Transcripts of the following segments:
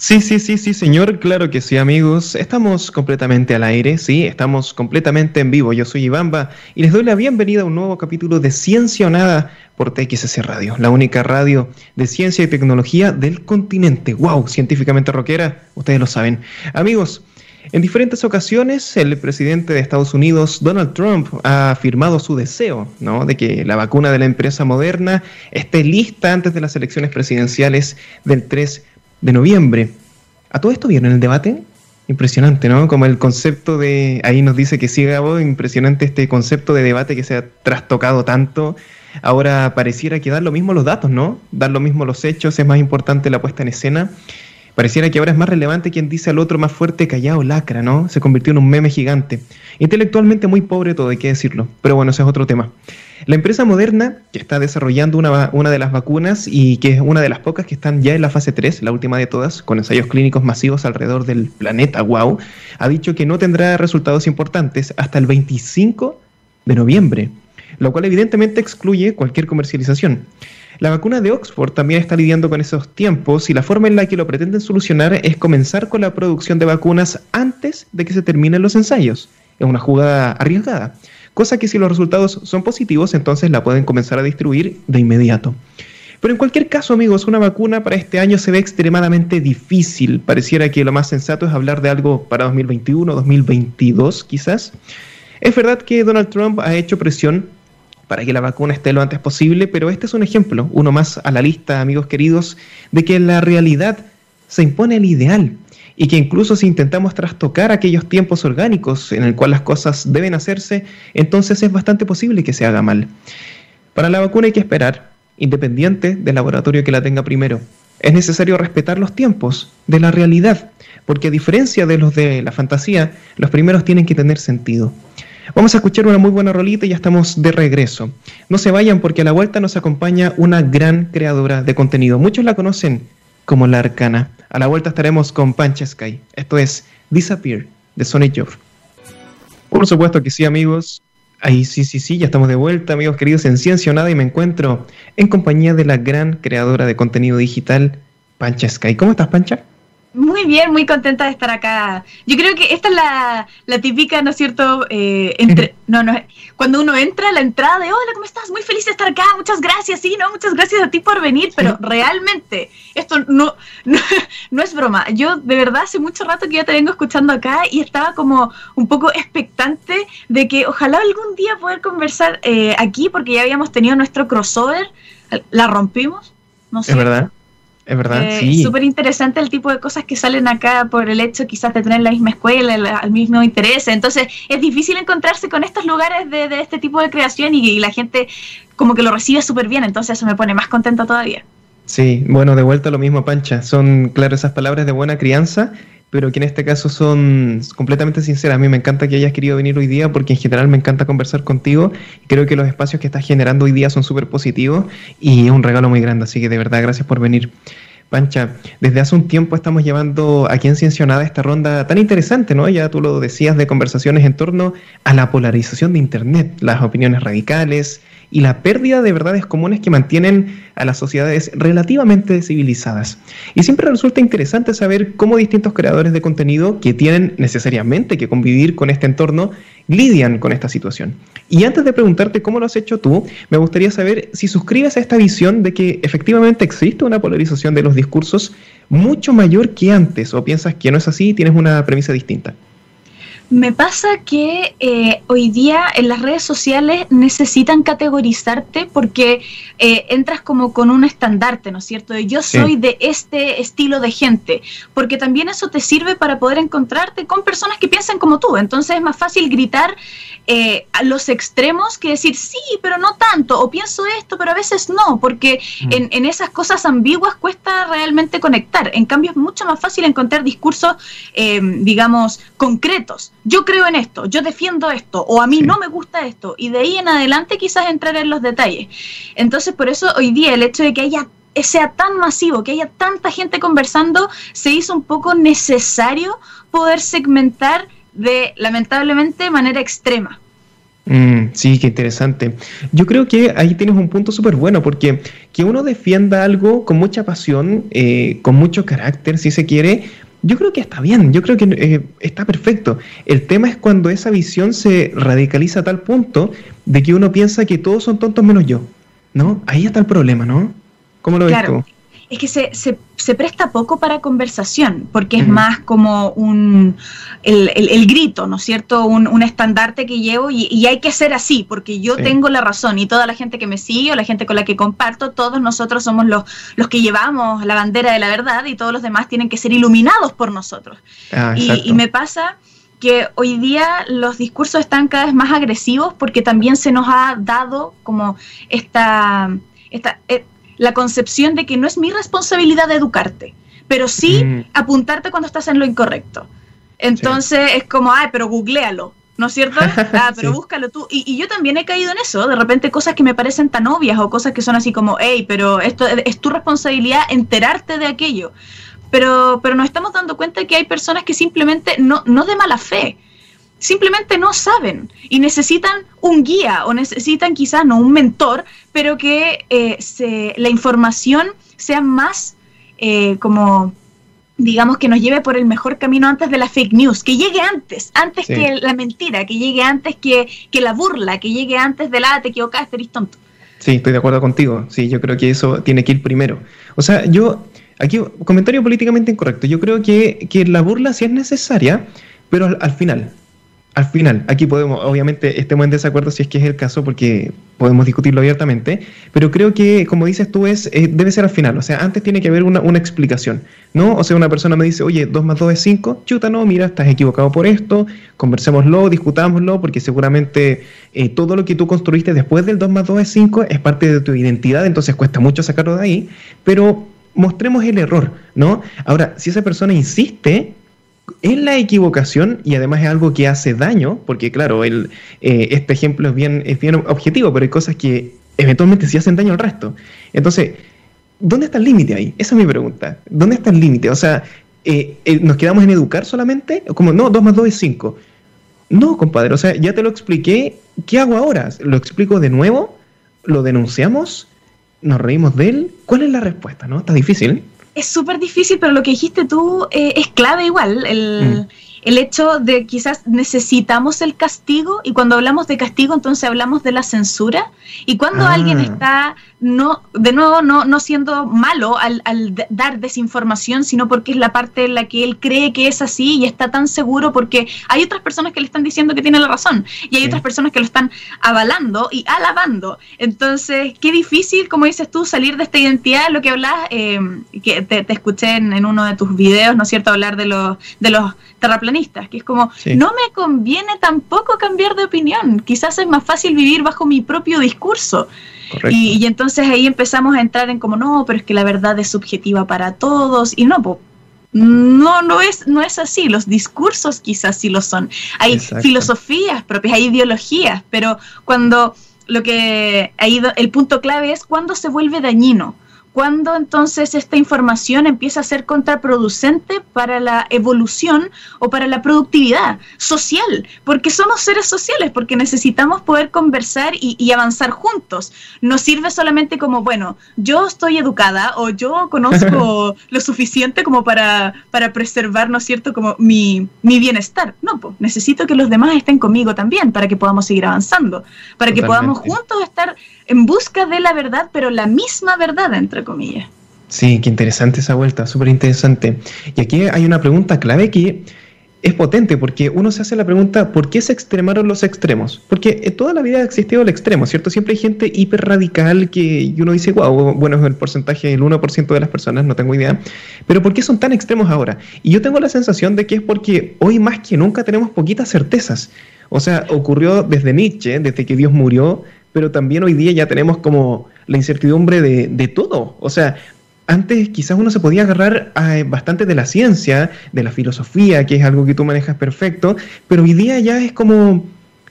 Sí, sí, sí, sí, señor, claro que sí, amigos. Estamos completamente al aire, sí, estamos completamente en vivo. Yo soy Ivamba y les doy la bienvenida a un nuevo capítulo de Ciencia o Nada por TXS Radio, la única radio de ciencia y tecnología del continente. ¡Wow! Científicamente rockera, ustedes lo saben. Amigos, en diferentes ocasiones, el presidente de Estados Unidos, Donald Trump, ha afirmado su deseo ¿no? de que la vacuna de la empresa moderna esté lista antes de las elecciones presidenciales del 3 de noviembre. ¿A todo esto vieron el debate? Impresionante, ¿no? Como el concepto de, ahí nos dice que sí, Gabo, impresionante este concepto de debate que se ha trastocado tanto. Ahora pareciera que dan lo mismo los datos, ¿no? Dar lo mismo los hechos, es más importante la puesta en escena. Pareciera que ahora es más relevante quien dice al otro más fuerte, callado, lacra, ¿no? Se convirtió en un meme gigante. Intelectualmente muy pobre todo, hay que decirlo. Pero bueno, ese es otro tema. La empresa Moderna, que está desarrollando una, una, de las vacunas y que es una de las pocas que están ya en la fase 3, la última de todas, con ensayos clínicos masivos alrededor del planeta, wow, ha dicho que no tendrá resultados importantes hasta el 25 de noviembre, lo cual evidentemente excluye cualquier comercialización. La vacuna de Oxford también está lidiando con esos tiempos y la forma en la que lo pretenden solucionar es comenzar con la producción de vacunas antes de que se terminen los ensayos. Es una jugada arriesgada, cosa que si los resultados son positivos, entonces la pueden comenzar a distribuir de inmediato. Pero en cualquier caso, amigos, una vacuna para este año se ve extremadamente difícil. Pareciera que lo más sensato es hablar de algo para 2021, 2022 quizás. Es verdad que Donald Trump ha hecho presión para que la vacuna esté lo antes posible, pero este es un ejemplo, uno más a la lista, amigos queridos, de que la realidad se impone el ideal y que incluso si intentamos trastocar aquellos tiempos orgánicos en el cual las cosas deben hacerse, entonces es bastante posible que se haga mal. Para la vacuna hay que esperar, independiente del laboratorio que la tenga primero. Es necesario respetar los tiempos de la realidad, porque a diferencia de los de la fantasía, los primeros tienen que tener sentido. Vamos a escuchar una muy buena rolita y ya estamos de regreso. No se vayan porque a la vuelta nos acompaña una gran creadora de contenido. Muchos la conocen como la Arcana. A la vuelta estaremos con Pancha Sky. Esto es Disappear de Sonic Youth. Por supuesto que sí, amigos. Ahí sí, sí, sí, ya estamos de vuelta, amigos queridos, en Ciencia Nada y me encuentro en compañía de la gran creadora de contenido digital, Pancha Sky. ¿Cómo estás, Pancha? Muy bien, muy contenta de estar acá. Yo creo que esta es la, la típica, ¿no es cierto? Eh, entre, no, no, cuando uno entra, la entrada de, hola, ¿cómo estás? Muy feliz de estar acá, muchas gracias, sí, ¿no? Muchas gracias a ti por venir, pero realmente, esto no, no, no, es broma. Yo de verdad hace mucho rato que ya te vengo escuchando acá y estaba como un poco expectante de que ojalá algún día poder conversar eh, aquí, porque ya habíamos tenido nuestro crossover, la rompimos, no sé. Es verdad. Es verdad, eh, sí. Súper interesante el tipo de cosas que salen acá por el hecho quizás de tener la misma escuela, el, mismo interés. Entonces es difícil encontrarse con estos lugares de, de este tipo de creación y, y, la gente como que lo recibe súper bien. Entonces eso me pone más contenta todavía. Sí, bueno, de vuelta lo mismo, Pancha. Son, claro, esas palabras de buena crianza pero que en este caso son completamente sinceras. A mí me encanta que hayas querido venir hoy día porque en general me encanta conversar contigo. Creo que los espacios que estás generando hoy día son súper positivos y es un regalo muy grande, así que de verdad gracias por venir. Pancha, desde hace un tiempo estamos llevando aquí en Ciencionada esta ronda tan interesante, ¿no? Ya tú lo decías de conversaciones en torno a la polarización de Internet, las opiniones radicales, y la pérdida de verdades comunes que mantienen a las sociedades relativamente civilizadas. Y siempre resulta interesante saber cómo distintos creadores de contenido que tienen necesariamente que convivir con este entorno lidian con esta situación. Y antes de preguntarte cómo lo has hecho tú, me gustaría saber si suscribes a esta visión de que efectivamente existe una polarización de los discursos mucho mayor que antes o piensas que no es así y tienes una premisa distinta. Me pasa que eh, hoy día en las redes sociales necesitan categorizarte porque eh, entras como con un estandarte, ¿no es cierto? De yo soy sí. de este estilo de gente, porque también eso te sirve para poder encontrarte con personas que piensan como tú. Entonces es más fácil gritar eh, a los extremos que decir sí, pero no tanto, o pienso esto, pero a veces no, porque mm. en, en, esas cosas ambiguas cuesta realmente conectar. En cambio es mucho más fácil encontrar discursos, digamos, concretos yo creo en esto, yo defiendo esto, o a mí sí. no me gusta esto, y de ahí en adelante quizás entrar en los detalles. Entonces, por eso hoy día el hecho de que haya sea tan masivo, que haya tanta gente conversando, se hizo un poco necesario poder segmentar de, lamentablemente, manera extrema. Mm, sí, qué interesante. Yo creo que ahí tienes un punto súper bueno, porque que uno defienda algo con mucha pasión, eh, con mucho carácter, si se quiere, yo creo que está bien, yo creo que eh, está perfecto. El tema es cuando esa visión se radicaliza a tal punto de que uno piensa que todos son tontos menos yo, ¿no? Ahí está el problema, ¿no? ¿Cómo lo ves tú? Es que se, se, presta poco para conversación, porque es más como un el, grito, ¿no es cierto? Un, estandarte que llevo y, hay que ser así, porque yo tengo la razón y toda la gente que me sigue o la gente con la que comparto, todos nosotros somos los, los que llevamos la bandera de la verdad y todos los demás tienen que ser iluminados por nosotros. Ah, y, me pasa que hoy día los discursos están cada vez más agresivos porque también se nos ha dado como esta, esta eh, la concepción de que no es mi responsabilidad educarte, pero sí mm. apuntarte cuando estás en lo incorrecto. Entonces es como, ay, pero googlealo, ¿no es cierto? Ah, pero búscalo tú. Y, yo también he caído en eso, de repente cosas que me parecen tan obvias o cosas que son así como, hey, pero esto es tu responsabilidad enterarte de aquello. Pero, pero nos estamos dando cuenta que hay personas que simplemente no, no de mala fe, simplemente no saben y necesitan un guía o necesitan quizás no un mentor, pero que eh, se, la información sea más eh, como digamos que nos lleve por el mejor camino antes de la fake news, que llegue antes, antes que la mentira, que llegue antes que, la burla, que llegue antes de la ah, te equivocaste, eres tonto. Sí, estoy de acuerdo contigo. Sí, yo creo que eso tiene que ir primero. O sea, yo, aquí, comentario políticamente incorrecto. Yo creo que, la burla sí es necesaria, pero al final, al final, aquí podemos, obviamente estemos en desacuerdo si es que es el caso, porque podemos discutirlo abiertamente, pero creo que, como dices tú, es, eh, debe ser al final, o sea, antes tiene que haber una, explicación, ¿no? O sea, una persona me dice, oye, 2 más 2 es 5, chuta, no, mira, estás equivocado por esto, conversémoslo, discutámoslo, porque seguramente eh, todo lo que tú construiste después del 2 más 2 es 5 es parte de tu identidad, entonces cuesta mucho sacarlo de ahí, pero mostremos el error, ¿no? Ahora, si esa persona insiste, es la equivocación y además es algo que hace daño, porque claro, eh, este ejemplo es bien, es bien objetivo, pero hay cosas que eventualmente sí hacen daño al resto. Entonces, ¿dónde está el límite ahí? Esa es mi pregunta. ¿Dónde está el límite? O sea, eh, eh, ¿nos quedamos en educar solamente? Como, no, 2 más 2 es 5. No, compadre, o sea, ya te lo expliqué. ¿Qué hago ahora? ¿Lo explico de nuevo? ¿Lo denunciamos? ¿Nos reímos de él? ¿Cuál es la respuesta? ¿No? Está difícil es súper difícil, pero lo que dijiste tú eh, es clave igual. El, mm el hecho de quizás necesitamos el castigo y cuando hablamos de castigo entonces hablamos de la censura y cuando ah. alguien está no de nuevo no, no siendo malo al, dar desinformación sino porque es la parte en la que él cree que es así y está tan seguro porque hay otras personas que le están diciendo que tiene la razón y hay otras personas que lo están avalando y alabando. Entonces qué difícil como dices tú salir de esta identidad lo que hablas eh, que te, escuché en, en, uno de tus videos no es cierto hablar de los de los terraplanistas, que es como, no me conviene tampoco cambiar de opinión, quizás es más fácil vivir bajo mi propio discurso. Y, entonces ahí empezamos a entrar en como, no, pero es que la verdad es subjetiva para todos, y no, no, no es, no es así, los discursos quizás sí lo son, hay filosofías propias, hay ideologías, pero cuando lo que ha ido, el punto clave es cuando se vuelve dañino ¿Cuándo entonces esta información empieza a ser contraproducente para la evolución o para la productividad social? Porque somos seres sociales, porque necesitamos poder conversar y, avanzar juntos. No sirve solamente como, bueno, yo estoy educada o yo conozco lo suficiente como para, para preservar, ¿no es cierto?, como mi, mi bienestar. No, pues necesito que los demás estén conmigo también para que podamos seguir avanzando, para que podamos juntos estar en busca de la verdad, pero la misma verdad, entre comillas. Sí, qué interesante esa vuelta, súper interesante. Y aquí hay una pregunta clave que es potente porque uno se hace la pregunta, ¿por qué se extremaron los extremos? Porque eh, toda la vida ha existido el extremo, ¿cierto? Siempre hay gente hiper radical que uno dice, wow, bueno, es el porcentaje del 1% de las personas, no tengo idea, pero ¿por qué son tan extremos ahora? Y yo tengo la sensación de que es porque hoy más que nunca tenemos poquitas certezas. O sea, ocurrió desde Nietzsche, desde que Dios murió, pero también hoy día ya tenemos como la incertidumbre de, todo. O sea, antes quizás uno se podía agarrar a, bastante de la ciencia, de la filosofía, que es algo que tú manejas perfecto, pero hoy día ya es como,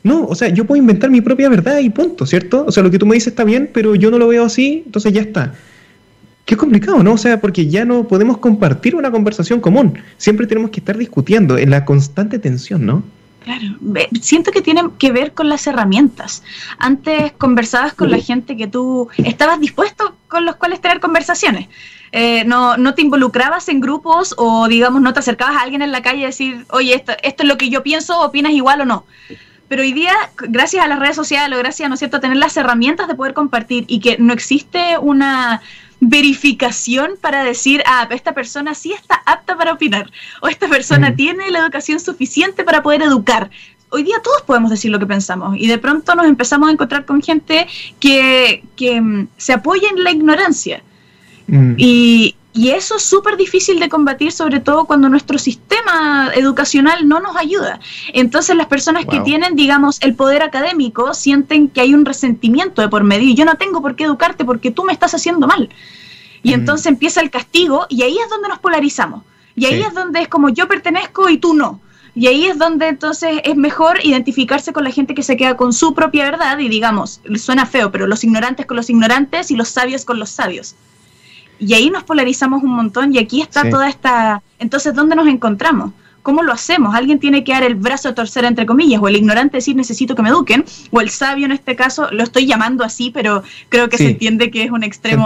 no, o sea, yo puedo inventar mi propia verdad y punto, ¿cierto? O sea, lo que tú me dices está bien, pero yo no lo veo así, entonces ya está. Qué complicado, ¿no? O sea, porque ya no podemos compartir una conversación común. Siempre tenemos que estar discutiendo en la constante tensión, ¿no? Claro, siento que tienen que ver con las herramientas. Antes conversabas con la gente que tú estabas dispuesto con los cuales tener conversaciones. Eh, no, no te involucrabas en grupos o, digamos, no te acercabas a alguien en la calle y decir, oye, esto, esto es lo que yo pienso, opinas igual o no. Pero hoy día, gracias a las redes sociales o gracias, ¿no es cierto?, a tener las herramientas de poder compartir y que no existe una verificación para decir, ah, esta persona sí está apta para opinar, o esta persona mm. tiene la educación suficiente para poder educar. Hoy día todos podemos decir lo que pensamos y de pronto nos empezamos a encontrar con gente que, que mm, se apoya en la ignorancia. Mm. Y, y eso es súper difícil de combatir, sobre todo cuando nuestro sistema educacional no nos ayuda. Entonces las personas que tienen, digamos, el poder académico sienten que hay un resentimiento de por medio y yo no tengo por qué educarte porque tú me estás haciendo mal. Y mm. entonces empieza el castigo y ahí es donde nos polarizamos. Y ahí es donde es como yo pertenezco y tú no. Y ahí es donde entonces es mejor identificarse con la gente que se queda con su propia verdad y digamos, suena feo, pero los ignorantes con los ignorantes y los sabios con los sabios. Y ahí nos polarizamos un montón y aquí está toda esta... Entonces, ¿dónde nos encontramos? ¿Cómo lo hacemos? Alguien tiene que dar el brazo a torcer, entre comillas, o el ignorante decir necesito que me eduquen, o el sabio en este caso, lo estoy llamando así, pero creo que se entiende que es un extremo.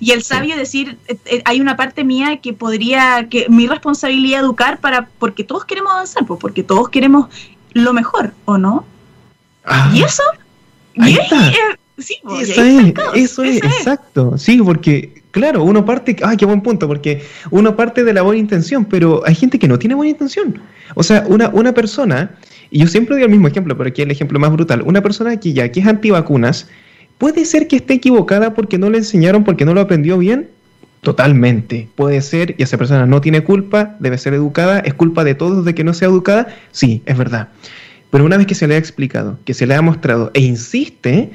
Y el sabio decir, eh, eh, hay una parte mía que podría, que mi responsabilidad educar para, porque todos queremos avanzar, pues, porque todos queremos lo mejor, ¿o no? Ah. y eso, y sí, pues, eso es, eso es, exacto, sí, porque Claro, uno parte, ay, qué buen punto, porque uno parte de la buena intención, pero hay gente que no tiene buena intención. O sea, una, una persona, y yo siempre doy el mismo ejemplo, pero aquí el ejemplo más brutal, una persona que ya que es antivacunas, puede ser que esté equivocada porque no le enseñaron, porque no lo aprendió bien. Totalmente, puede ser, y esa persona no tiene culpa, debe ser educada, es culpa de todos de que no sea educada, sí, es verdad. Pero una vez que se le ha explicado, que se le ha mostrado e insiste,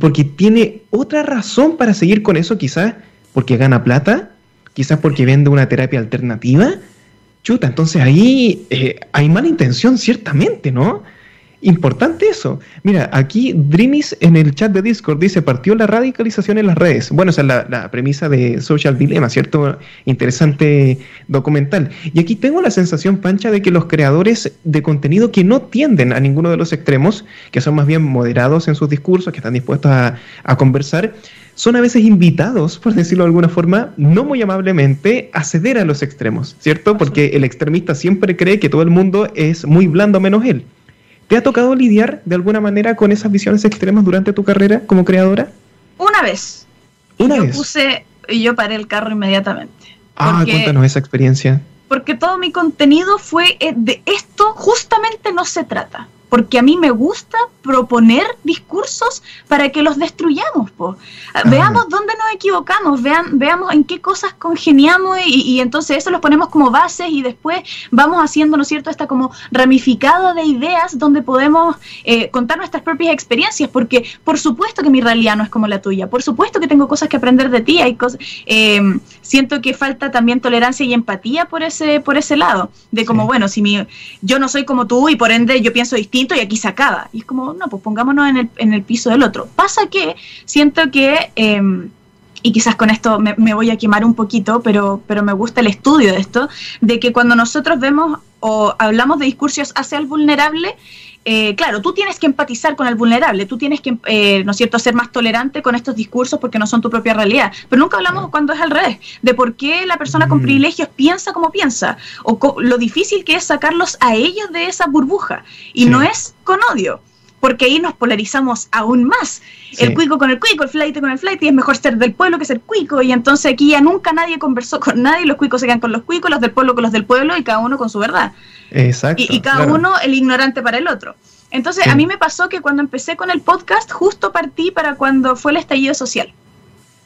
porque tiene otra razón para seguir con eso, quizás porque gana plata, quizás porque vende una terapia alternativa. Chuta, entonces ahí eh, hay mala intención, ciertamente, ¿no? Importante eso. Mira, aquí Dreamis en el chat de Discord dice, partió la radicalización en las redes. Bueno, esa es la, premisa de Social Dilemma, ¿cierto? Interesante documental. Y aquí tengo la sensación, Pancha, de que los creadores de contenido que no tienden a ninguno de los extremos, que son más bien moderados en sus discursos, que están dispuestos a conversar, son a veces invitados, por decirlo de alguna forma, no muy amablemente, a ceder a los extremos, ¿cierto? Porque el extremista siempre cree que todo el mundo es muy blando menos él. ¿Te ha tocado lidiar de alguna manera con esas visiones extremas durante tu carrera como creadora? Una vez. Una yo vez. Puse, y yo paré el carro inmediatamente. Ah, cuéntanos esa experiencia. Porque todo mi contenido fue eh, de esto, justamente no se trata porque a mí me gusta proponer discursos para que los destruyamos. Po. Ah, veamos dónde nos equivocamos, vean, veamos en qué cosas congeniamos y, entonces eso los ponemos como bases y después vamos haciendo, ¿no es cierto?, esta como ramificado de ideas donde podemos eh, contar nuestras propias experiencias, porque por supuesto que mi realidad no es como la tuya, por supuesto que tengo cosas que aprender de ti, hay cosas, eh, siento que falta también tolerancia y empatía por ese, por ese lado, de como, bueno, si mi, yo no soy como tú y por ende yo pienso distinto, y aquí se acaba. Y es como, no, pues pongámonos en el, en el piso del otro. Pasa que siento que, em, y quizás con esto me, me, voy a quemar un poquito, pero, pero me gusta el estudio de esto, de que cuando nosotros vemos o hablamos de discursos hacia el vulnerable, eh, claro, tú tienes que empatizar con el vulnerable, tú tienes que, eh, ¿no es cierto?, ser más tolerante con estos discursos porque no son tu propia realidad. Pero nunca hablamos cuando es al revés, de por qué la persona con mm. privilegios piensa como piensa, o lo difícil que es sacarlos a ellos de esa burbuja. Y no es con odio, porque ahí nos polarizamos aún más. El cuico con el cuico, el flight con el flight, y es mejor ser del pueblo que ser cuico, y entonces aquí ya nunca nadie conversó con nadie, los cuicos se quedan con los cuicos, los del pueblo con los del pueblo, y cada uno con su verdad. Exacto. Y, cada uno el ignorante para el otro. Entonces, a mí me pasó que cuando empecé con el podcast, justo partí para cuando fue el estallido social.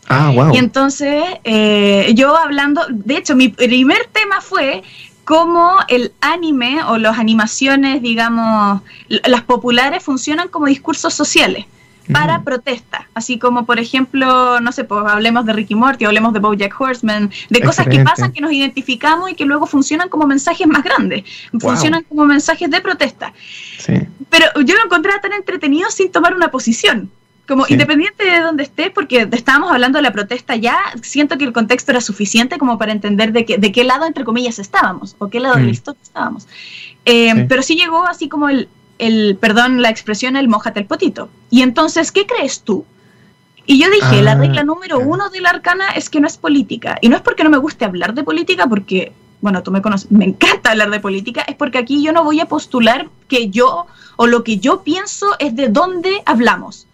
Ah, wow. Y entonces, eh, yo hablando, de hecho, mi primer tema fue cómo el anime o las animaciones, digamos, las populares funcionan como discursos sociales para protesta, así como por ejemplo, no sé, pues hablemos de Ricky Morty, hablemos de BoJack Horseman, de cosas que pasan que nos identificamos y que luego funcionan como mensajes más grandes, funcionan como mensajes de protesta. Pero yo lo encontraba tan entretenido sin tomar una posición. Como independiente de donde esté, porque estábamos hablando de la protesta ya, siento que el contexto era suficiente como para entender de, que, de qué lado, entre comillas, estábamos, o qué lado de la mm. historia estábamos. Eh, pero sí llegó así como el, el, perdón, la expresión, el mojate el potito. Y entonces, ¿qué crees tú? Y yo dije, la ah, regla número uno de la arcana es que no es política. Y no es porque no me guste hablar de política, porque, bueno, tú me conoces, me encanta hablar de política, es porque aquí yo no voy a postular que yo o lo que yo pienso es de dónde hablamos.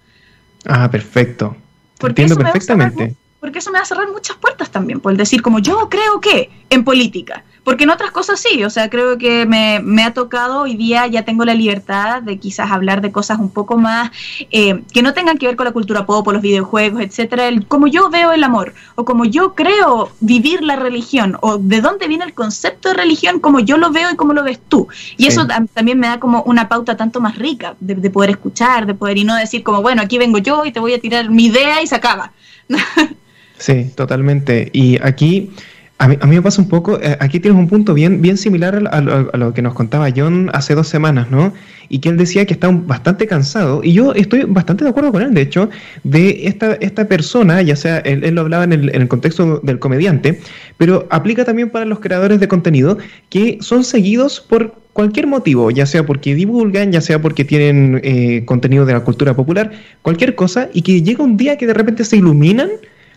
Ah, perfecto. Entiendo perfectamente. porque eso me va a cerrar muchas puertas también, por decir como yo creo que en política. Porque en otras cosas sí, o sea, creo que me, me, ha tocado hoy día, ya tengo la libertad de quizás hablar de cosas un poco más eh, que no tengan que ver con la cultura pop o los videojuegos, etcétera, como yo veo el amor, o como yo creo vivir la religión, o de dónde viene el concepto de religión, como yo lo veo y como lo ves tú. Y eso también me da como una pauta tanto más rica de, de poder escuchar, de poder y no decir como, bueno, aquí vengo yo y te voy a tirar mi idea y se acaba. sí, totalmente. Y aquí a mí, a mí, me pasa un poco, eh, aquí tienes un punto bien, bien similar a, lo que nos contaba John hace dos semanas, ¿no? Y que él decía que está bastante cansado, y yo estoy bastante de acuerdo con él, de hecho, de esta, esta persona, ya sea, él, lo hablaba en el, en el, contexto del comediante, pero aplica también para los creadores de contenido que son seguidos por cualquier motivo, ya sea porque divulgan, ya sea porque tienen eh, contenido de la cultura popular, cualquier cosa, y que llega un día que de repente se iluminan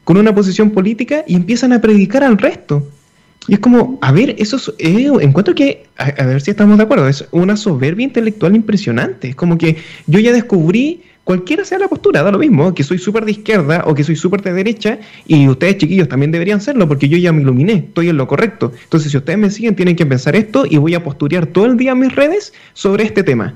con una posición política y empiezan a predicar al resto. Y es como, a ver, eso es, eh, encuentro que, a, ver si estamos de acuerdo, es una soberbia intelectual impresionante. Es como que yo ya descubrí, cualquiera sea la postura, da lo mismo, que soy súper de izquierda o que soy súper de derecha, y ustedes chiquillos también deberían serlo, porque yo ya me iluminé, estoy en lo correcto. Entonces, si ustedes me siguen, tienen que pensar esto y voy a posturear todo el día en mis redes sobre este tema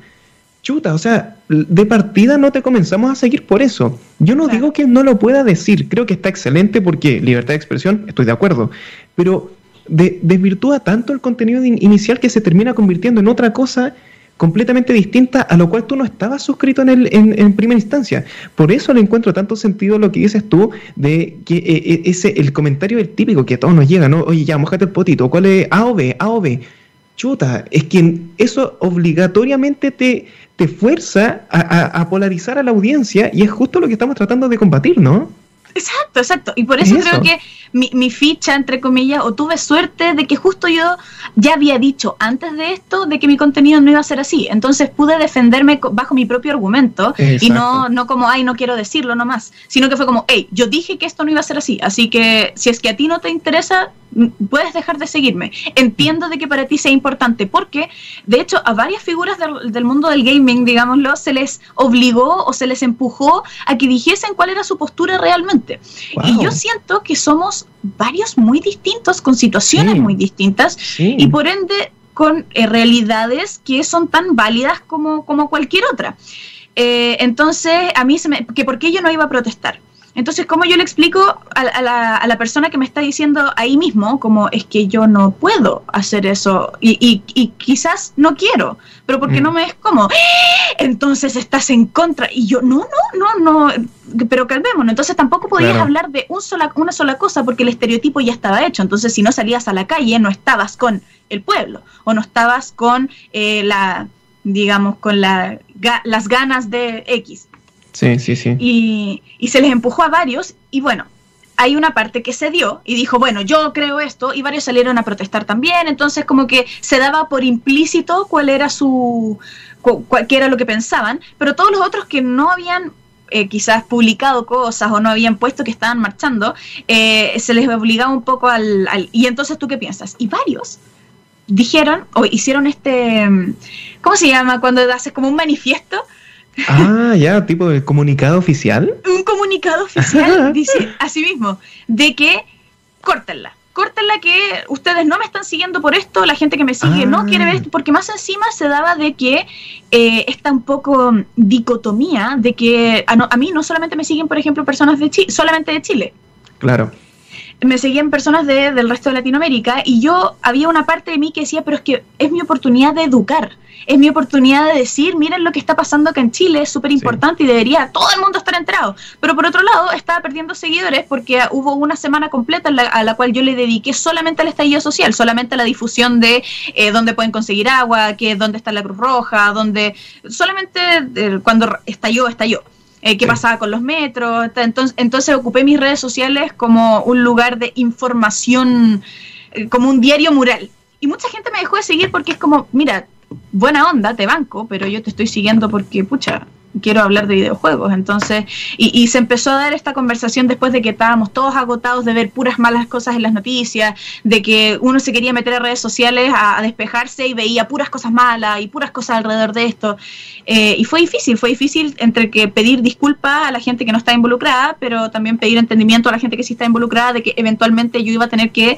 chuta, o sea, de partida no te comenzamos a seguir por eso. Yo no digo que no lo pueda decir, creo que está excelente porque libertad de expresión, estoy de acuerdo, pero desvirtúa tanto el contenido inicial que se termina convirtiendo en otra cosa completamente distinta a lo cual tú no estabas suscrito en, el, en, primera instancia. Por eso le encuentro tanto sentido lo que dices tú de que eh, eh, ese el comentario el típico que a todos nos llega, ¿no? Oye, ya, mojate el potito, ¿cuál es A o B? A o B. Chuta, es que eso obligatoriamente te, te fuerza a, polarizar a la audiencia y es justo lo que estamos tratando de combatir, ¿no? Exacto, exacto. Y por eso, creo que mi, mi, ficha, entre comillas, o tuve suerte de que justo yo ya había dicho antes de esto de que mi contenido no iba a ser así. Entonces pude defenderme bajo mi propio argumento y no, no como, ay, no quiero decirlo nomás, sino que fue como, hey, yo dije que esto no iba a ser así. Así que si es que a ti no te interesa, puedes dejar de seguirme. Entiendo de que para ti sea importante, porque de hecho a varias figuras del, mundo del gaming, digámoslo, se les obligó o se les empujó a que dijesen cuál era su postura realmente. Y yo siento que somos varios muy distintos, con situaciones muy distintas, y por ende con eh, realidades que son tan válidas como, como cualquier otra. Eh, entonces, a mí se me... que ¿Por qué yo no iba a protestar? Entonces, ¿cómo yo le explico a, la, persona que me está diciendo ahí mismo, como es que yo no puedo hacer eso y, quizás no quiero, pero porque no mm. me es como, ¡Ah! entonces estás en contra? Y yo, no, no, no, no, pero calmémonos. Entonces tampoco podías hablar de un sola, una sola cosa porque el estereotipo ya estaba hecho. Entonces, si no salías a la calle, no estabas con el pueblo o no estabas con eh, la digamos, con la, las ganas de X. Sí, sí, sí. Y, se les empujó a varios y bueno, hay una parte que se dio y dijo, bueno, yo creo esto, y varios salieron a protestar también, entonces como que se daba por implícito cuál era su, cuál, era lo que pensaban, pero todos los otros que no habían eh, quizás publicado cosas o no habían puesto que estaban marchando, eh, se les obligaba un poco al, al, Y entonces, ¿tú qué piensas? Y varios dijeron o hicieron este, ¿cómo se llama? Cuando haces como un manifiesto Ah, ya, tipo de comunicado oficial. Un comunicado oficial dice así mismo, de que córtenla. Córtenla que ustedes no me están siguiendo por esto, la gente que me sigue no quiere ver esto, porque más encima se daba de que eh, esta un poco dicotomía de que a, a, mí no solamente me siguen, por ejemplo, personas de Chile, solamente de Chile. Claro me seguían personas de, del resto de Latinoamérica y yo había una parte de mí que decía, pero es que es mi oportunidad de educar, es mi oportunidad de decir, miren lo que está pasando acá en Chile, es súper importante y debería todo el mundo estar enterado. Pero por otro lado, estaba perdiendo seguidores porque hubo una semana completa a la cual yo le dediqué solamente al estallido social, solamente a la difusión de eh, dónde pueden conseguir agua, que dónde está la Cruz Roja, dónde solamente eh, cuando estalló, estalló. Eh, qué pasaba con los metros. Entonces, entonces ocupé mis redes sociales como un lugar de información, eh, como un diario mural. Y mucha gente me dejó de seguir porque es como, mira, buena onda, te banco, pero yo te estoy siguiendo porque, pucha, quiero hablar de videojuegos. Entonces, y, se empezó a dar esta conversación después de que estábamos todos agotados de ver puras malas cosas en las noticias, de que uno se quería meter a redes sociales a, despejarse y veía puras cosas malas y puras cosas alrededor de esto. Eh, y fue difícil, fue difícil entre que pedir disculpas a la gente que no está involucrada, pero también pedir entendimiento a la gente que sí está involucrada de que eventualmente yo iba a tener que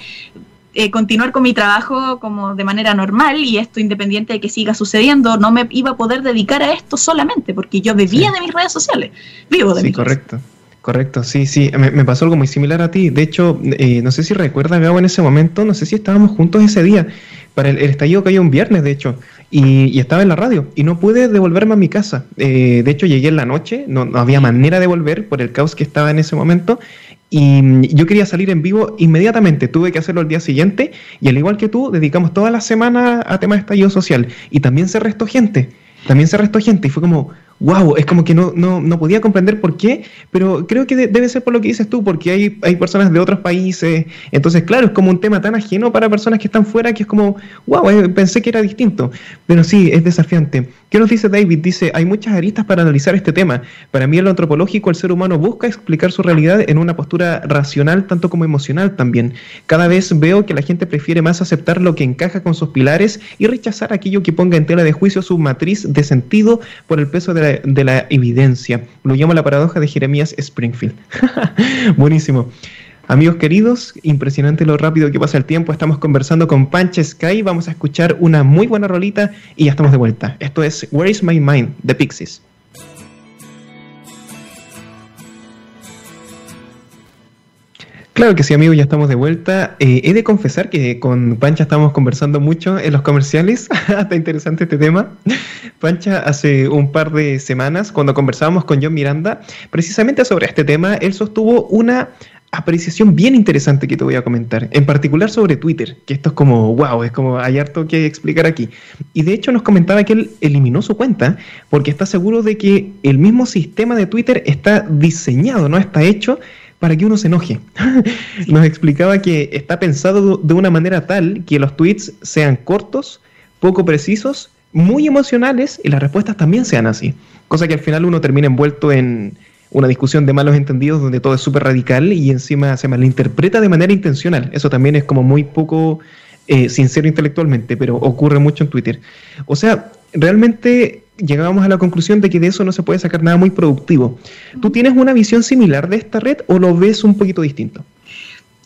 eh, continuar con mi trabajo como de manera normal y esto independiente de que siga sucediendo, no me iba a poder dedicar a esto solamente porque yo vivía de mis redes sociales, vivo de sí, correcto. Correcto, sí, sí, me, pasó algo muy similar a ti. De hecho, eh, no sé si recuerdas, Gabo, en ese momento, no sé si estábamos juntos ese día. Para el, estallido cayó un viernes, de hecho, y, estaba en la radio y no pude devolverme a mi casa. Eh, de hecho, llegué en la noche, no, no, había manera de volver por el caos que estaba en ese momento y yo quería salir en vivo inmediatamente, tuve que hacerlo el día siguiente y al igual que tú, dedicamos toda la semana a temas de estallido social. Y también se restó gente, también se restó gente y fue como, wow, es como que no, no, no podía comprender por qué, pero creo que debe ser por lo que dices tú, porque hay, hay personas de otros países, entonces claro, es como un tema tan ajeno para personas que están fuera que es como, wow, eh, pensé que era distinto, pero sí, es desafiante. ¿Qué nos dice David? Dice, hay muchas aristas para analizar este tema. Para mí en lo antropológico el ser humano busca explicar su realidad en una postura racional tanto como emocional también. Cada vez veo que la gente prefiere más aceptar lo que encaja con sus pilares y rechazar aquello que ponga en tela de juicio su matriz de sentido por el peso de la de la evidencia. Lo llamo la paradoja de Jeremías Springfield. Buenísimo. Amigos queridos, impresionante lo rápido que pasa el tiempo. Estamos conversando con Pancha Sky. Vamos a escuchar una muy buena rolita y ya estamos de vuelta. Esto es Where is My Mind de Pixies. Claro que sí, amigos, ya estamos de vuelta. Eh, he de confesar que con Pancha estamos conversando mucho en los comerciales. Está interesante este tema. Pancha, hace un par de semanas, cuando conversábamos con John Miranda, precisamente sobre este tema, él sostuvo una apreciación bien interesante que te voy a comentar, en particular sobre Twitter, que esto es como, wow, es como, hay harto que explicar aquí. Y de hecho nos comentaba que él eliminó su cuenta porque está seguro de que el mismo sistema de Twitter está diseñado, no está hecho para que uno se enoje. Nos explicaba que está pensado de una manera tal que los tweets sean cortos, poco precisos, muy emocionales y las respuestas también sean así. Cosa que al final uno termina envuelto en una discusión de malos entendidos donde todo es súper radical y encima se malinterpreta de manera intencional. Eso también es como muy poco eh, sincero intelectualmente, pero ocurre mucho en Twitter. O sea, realmente llegábamos a la conclusión de que de eso no se puede sacar nada muy productivo. ¿Tú tienes una visión similar de esta red o lo ves un poquito distinto?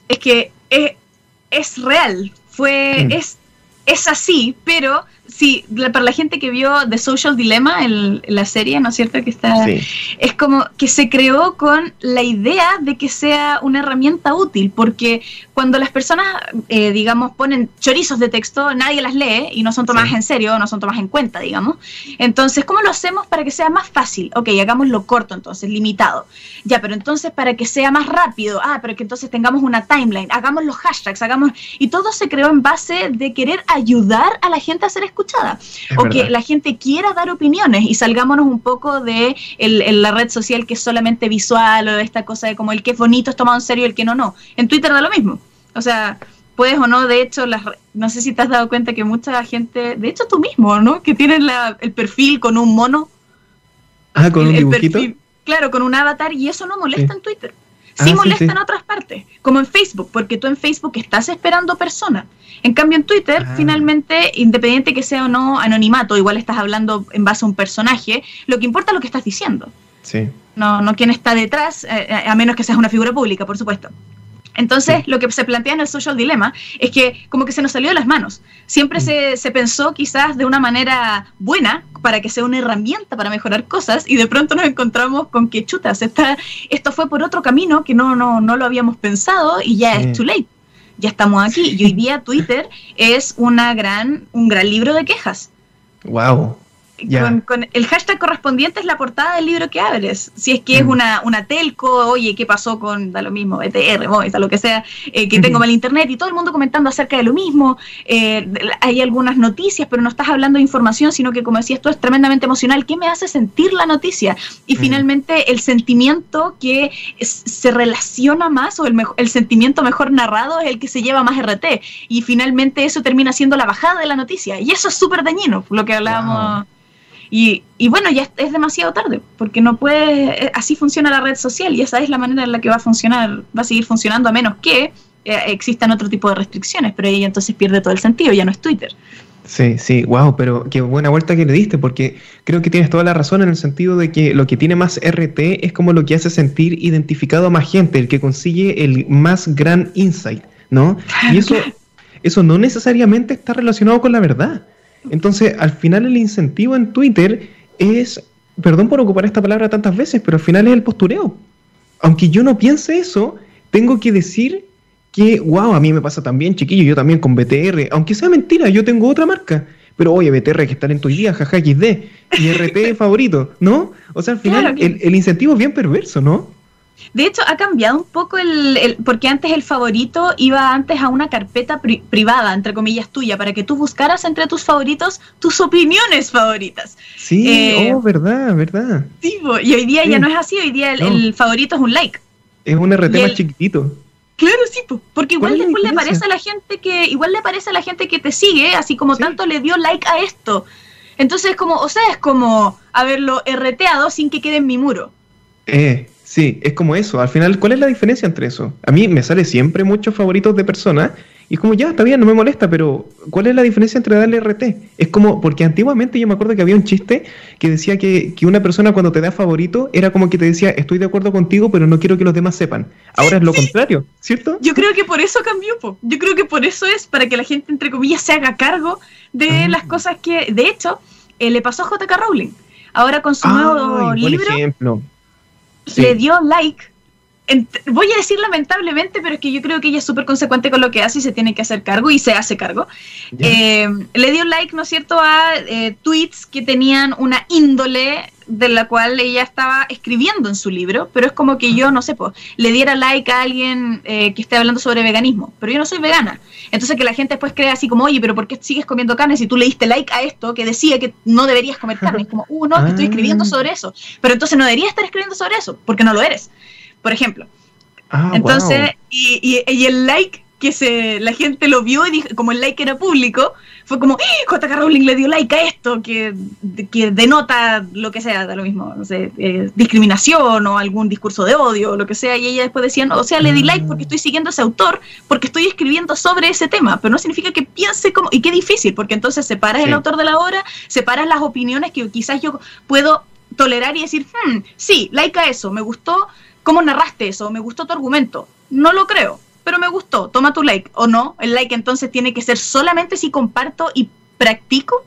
Es que es, real, fue, mm. es, es así, pero sí, para la gente que vio The Social Dilemma, en la serie, ¿no es cierto? Que está, es como que se creó con la idea de que sea una herramienta útil, porque cuando las personas, eh, digamos, ponen chorizos de texto, nadie las lee y no son tomadas en serio, no son tomadas en cuenta, digamos. Entonces, ¿cómo lo hacemos para que sea más fácil? Ok, hagámoslo corto entonces, limitado. Ya, pero entonces para que sea más rápido, ah, pero que entonces tengamos una timeline, hagamos los hashtags, hagamos... Y todo se creó en base de querer ayudar a la gente a ser escuchada. O que la gente quiera dar opiniones y salgámonos un poco de la red social que es solamente visual o de esta cosa de como el que es bonito es tomado en serio y el que no, no. En Twitter da lo mismo. O sea, puedes o no, de hecho, las, no sé si te has dado cuenta que mucha gente, de hecho tú mismo, ¿no? Que tienes el perfil con un mono. Ah, con un dibujito. claro, con un avatar y eso no molesta en Twitter. Ah, sí molesta en otras partes, como en Facebook, porque tú en Facebook estás esperando personas. En cambio, en Twitter, ah. finalmente, independiente que sea o no anonimato, igual estás hablando en base a un personaje, lo que importa es lo que estás diciendo. Sí. No, no quién está detrás, eh, eh, a menos que seas una figura pública, por supuesto. Entonces, lo que se plantea en el social dilema es que como que se nos salió de las manos. Siempre mm. se, se, pensó quizás de una manera buena para que sea una herramienta para mejorar cosas y de pronto nos encontramos con que chutas, esta, esto fue por otro camino que no, no, no lo habíamos pensado y ya es too late. Ya estamos aquí. Y hoy día Twitter es una gran, un gran libro de quejas. Wow. Con, el hashtag correspondiente es la portada del libro que abres. Si es que es mm. una, una telco, oye, ¿qué pasó con, da lo mismo, ETR, Movistar, lo que sea, eh, que tengo mal internet y todo el mundo comentando acerca de lo mismo. Eh, hay algunas noticias, pero no estás hablando de información, sino que como decías, esto es tremendamente emocional. ¿Qué me hace sentir la noticia? Y mm. finalmente el sentimiento que se relaciona más o el, el sentimiento mejor narrado es el que se lleva más RT. Y finalmente eso termina siendo la bajada de la noticia. Y eso es súper dañino, lo que hablábamos. Y, bueno, ya es demasiado tarde, porque no puede, eh, así funciona la red social y esa es la manera en la que va a funcionar, va a seguir funcionando a menos que eh, existan otro tipo de restricciones, pero ella entonces pierde todo el sentido, ya no es Twitter. Sí, sí, wow, pero qué buena vuelta que le diste, porque creo que tienes toda la razón en el sentido de que lo que tiene más RT es como lo que hace sentir identificado a más gente, el que consigue el más gran insight, ¿no? Y eso, eso no necesariamente está relacionado con la verdad. Entonces, al final el incentivo en Twitter es, perdón por ocupar esta palabra tantas veces, pero al final es el postureo. Aunque yo no piense eso, tengo que decir que, wow, a mí me pasa también, chiquillo, yo también con BTR, aunque sea mentira, yo tengo otra marca. Pero oye, BTR que estar en tu día, jaja XD, y RT favorito, ¿no? O sea, al final el, el incentivo es bien perverso, ¿no? De hecho, ha cambiado un poco el, porque antes el favorito iba antes a una carpeta privada, entre comillas tuya, para que tú buscaras entre tus favoritos tus opiniones favoritas. Sí, eh, oh, verdad, verdad. Sí, y hoy día ya no es así, hoy día el, favorito es un like. Es un RT más chiquitito. Claro, sí, porque igual después le parece a la gente que, igual le parece a la gente que te sigue, así como tanto le dio like a esto. Entonces, como, o sea, es como haberlo RTado sin que quede en mi muro. Eh, Sí, es como eso. Al final, ¿cuál es la diferencia entre eso? A mí me sale siempre muchos favoritos de personas y es como, ya, está bien, no me molesta, pero ¿cuál es la diferencia entre darle RT? Es como, porque antiguamente yo me acuerdo que había un chiste que decía que, una persona cuando te da favorito era como que te decía, estoy de acuerdo contigo, pero no quiero que los demás sepan. Ahora es lo contrario, ¿cierto? Yo creo que por eso cambió, po. yo creo que por eso es, para que la gente, entre comillas, se haga cargo de ah. las cosas que, de hecho, eh, le pasó a JK Rowling. Ahora con su nuevo libro... Ejemplo le dio like. voy a decir lamentablemente, pero es que yo creo que ella es súper consecuente con lo que hace y se tiene que hacer cargo y se hace cargo. Eh, le dio like, ¿no es cierto?, a eh, tweets que tenían una índole de la cual ella estaba escribiendo en su libro, pero es como que yo, no sé, pues, le diera like a alguien eh, que esté hablando sobre veganismo, pero yo no soy vegana. Entonces que la gente después cree así como, oye, pero ¿por qué sigues comiendo carne si tú le diste like a esto que decía que no deberías comer carne? Es como, uh, no, que estoy escribiendo ah. sobre eso. Pero entonces no deberías estar escribiendo sobre eso, porque no lo eres, por ejemplo. Ah, entonces, y, y el like que se, la gente lo vio y dijo, como el like era público, fue como, ¡Eh, JK Rowling le dio like a esto, que, que denota lo que sea, da lo mismo, no sé, eh, discriminación o algún discurso de odio o lo que sea, y ella después decía, no, o sea, le di like porque estoy siguiendo a ese autor, porque estoy escribiendo sobre ese tema, pero no significa que piense como, y qué difícil, porque entonces separas el autor de la obra, separas las opiniones que quizás yo puedo tolerar y decir, hmm, sí, like a eso, me gustó cómo narraste eso, me gustó tu argumento, no lo creo pero me gustó, toma tu like o no. El like entonces tiene que ser solamente si comparto y practico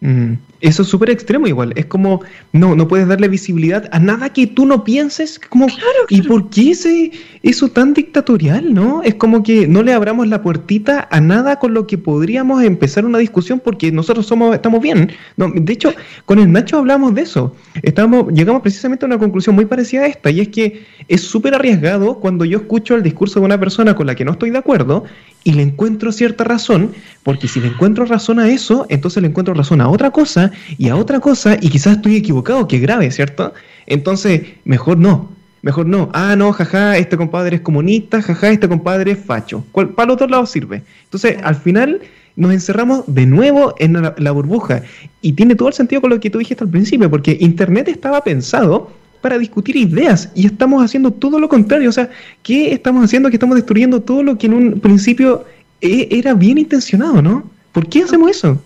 Mm. Eso es súper extremo igual. Es como, no, no puedes darle visibilidad a nada que tú no pienses. Como, ¿Y por qué ese, eso tan dictatorial, no? Es como que no le abramos la puertita a nada con lo que podríamos empezar una discusión porque nosotros somos, estamos bien. No, de hecho, con el Nacho hablamos de eso. Estamos, llegamos precisamente a una conclusión muy parecida a esta, y es que es súper arriesgado cuando yo escucho el discurso de una persona con la que no estoy de acuerdo y le encuentro cierta razón, porque si le encuentro razón a eso, entonces le encuentro razón a otra cosa y a otra cosa y quizás estoy equivocado, que grave, ¿cierto? Entonces, mejor no, mejor no. Ah, no, jaja, este compadre es comunista, jaja, este compadre es facho. Para el otro lado sirve. Entonces, al final nos encerramos de nuevo en la, la burbuja y tiene todo el sentido con lo que tú dijiste al principio, porque Internet estaba pensado para discutir ideas y estamos haciendo todo lo contrario. O sea, ¿qué estamos haciendo? Que estamos destruyendo todo lo que en un principio e, era bien intencionado, ¿no? ¿Por qué hacemos eso?